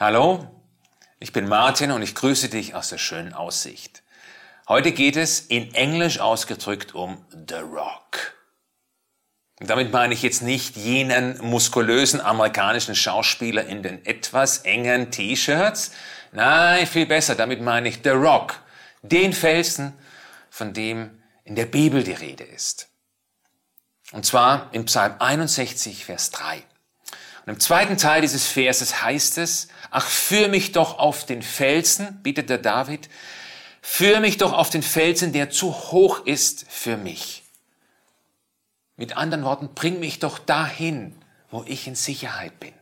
Hallo, ich bin Martin und ich grüße dich aus der schönen Aussicht. Heute geht es in Englisch ausgedrückt um The Rock. Und damit meine ich jetzt nicht jenen muskulösen amerikanischen Schauspieler in den etwas engen T-Shirts. Nein, viel besser, damit meine ich The Rock, den Felsen, von dem in der Bibel die Rede ist. Und zwar im Psalm 61, Vers 3. Und im zweiten Teil dieses Verses heißt es, ach, führ mich doch auf den Felsen, bittet der David, führ mich doch auf den Felsen, der zu hoch ist für mich. Mit anderen Worten, bring mich doch dahin, wo ich in Sicherheit bin.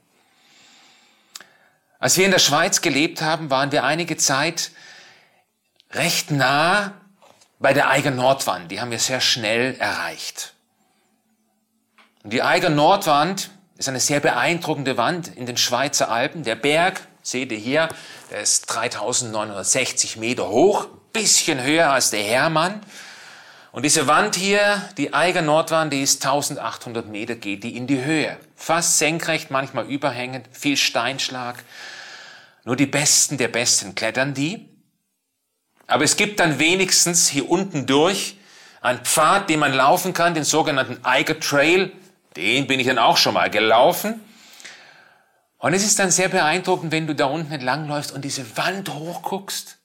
Als wir in der Schweiz gelebt haben, waren wir einige Zeit recht nah bei der Eiger Nordwand. Die haben wir sehr schnell erreicht. Und die Eiger Nordwand ist eine sehr beeindruckende Wand in den Schweizer Alpen. Der Berg, seht ihr hier, der ist 3960 Meter hoch, bisschen höher als der Hermann. Und diese Wand hier, die Eiger Nordwand, die ist 1800 Meter, geht die in die Höhe. Fast senkrecht, manchmal überhängend, viel Steinschlag. Nur die Besten der Besten klettern die. Aber es gibt dann wenigstens hier unten durch einen Pfad, den man laufen kann, den sogenannten Eiger Trail. Den bin ich dann auch schon mal gelaufen. Und es ist dann sehr beeindruckend, wenn du da unten entlangläufst und diese Wand hochguckst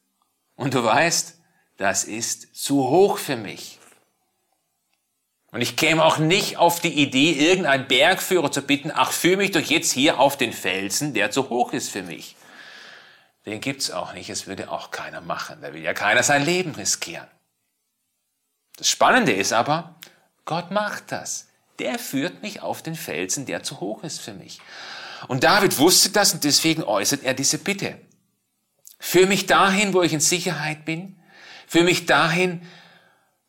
und du weißt, das ist zu hoch für mich. Und ich käme auch nicht auf die Idee, irgendeinen Bergführer zu bitten, ach, führe mich doch jetzt hier auf den Felsen, der zu hoch ist für mich. Den gibt's auch nicht, es würde auch keiner machen. Da will ja keiner sein Leben riskieren. Das Spannende ist aber, Gott macht das der führt mich auf den Felsen, der zu hoch ist für mich. Und David wusste das und deswegen äußert er diese Bitte. Führ mich dahin, wo ich in Sicherheit bin. Führ mich dahin,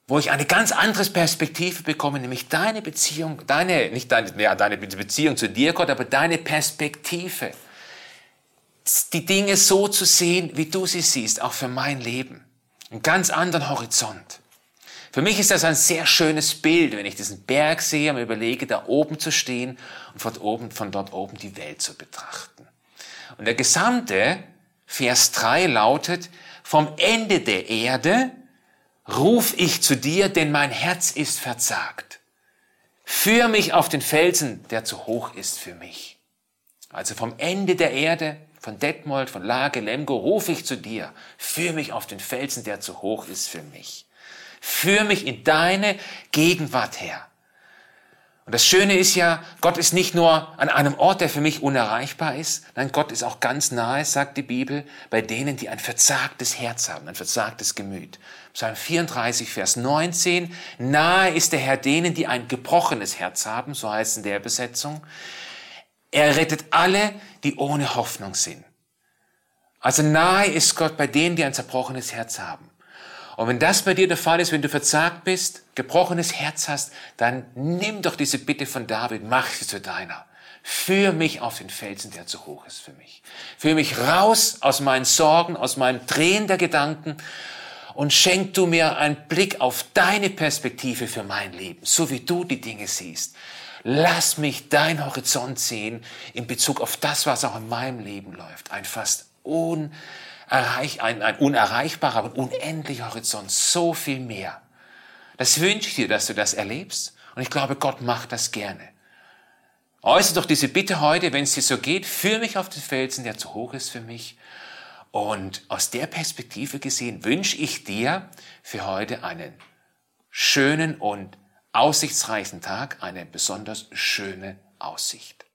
wo ich eine ganz andere Perspektive bekomme, nämlich deine Beziehung, deine, nicht deine, ja, deine Beziehung zu dir, Gott, aber deine Perspektive. Die Dinge so zu sehen, wie du sie siehst, auch für mein Leben. Einen ganz anderen Horizont. Für mich ist das ein sehr schönes Bild, wenn ich diesen Berg sehe und mir überlege, da oben zu stehen und von, oben, von dort oben die Welt zu betrachten. Und der gesamte Vers 3 lautet, vom Ende der Erde ruf ich zu dir, denn mein Herz ist verzagt. Führ mich auf den Felsen, der zu hoch ist für mich. Also vom Ende der Erde, von Detmold, von Lage, Lemgo, ruf ich zu dir. Führ mich auf den Felsen, der zu hoch ist für mich. Führ mich in deine Gegenwart her. Und das Schöne ist ja, Gott ist nicht nur an einem Ort, der für mich unerreichbar ist, nein, Gott ist auch ganz nahe, sagt die Bibel, bei denen, die ein verzagtes Herz haben, ein verzagtes Gemüt. Psalm 34, Vers 19, nahe ist der Herr denen, die ein gebrochenes Herz haben, so heißt es in der Besetzung. Er rettet alle, die ohne Hoffnung sind. Also nahe ist Gott bei denen, die ein zerbrochenes Herz haben. Und wenn das bei dir der Fall ist, wenn du verzagt bist, gebrochenes Herz hast, dann nimm doch diese Bitte von David, mach sie zu deiner. Führ mich auf den Felsen, der zu hoch ist für mich. Führ mich raus aus meinen Sorgen, aus meinem Drehen der Gedanken und schenk du mir einen Blick auf deine Perspektive für mein Leben, so wie du die Dinge siehst. Lass mich dein Horizont sehen in Bezug auf das, was auch in meinem Leben läuft. Ein fast un erreich, ein, ein unerreichbarer, aber unendlicher Horizont, so viel mehr. Das wünsche ich dir, dass du das erlebst. Und ich glaube, Gott macht das gerne. Äußere doch diese Bitte heute, wenn es dir so geht, führ mich auf den Felsen, der zu hoch ist für mich. Und aus der Perspektive gesehen wünsche ich dir für heute einen schönen und aussichtsreichen Tag, eine besonders schöne Aussicht.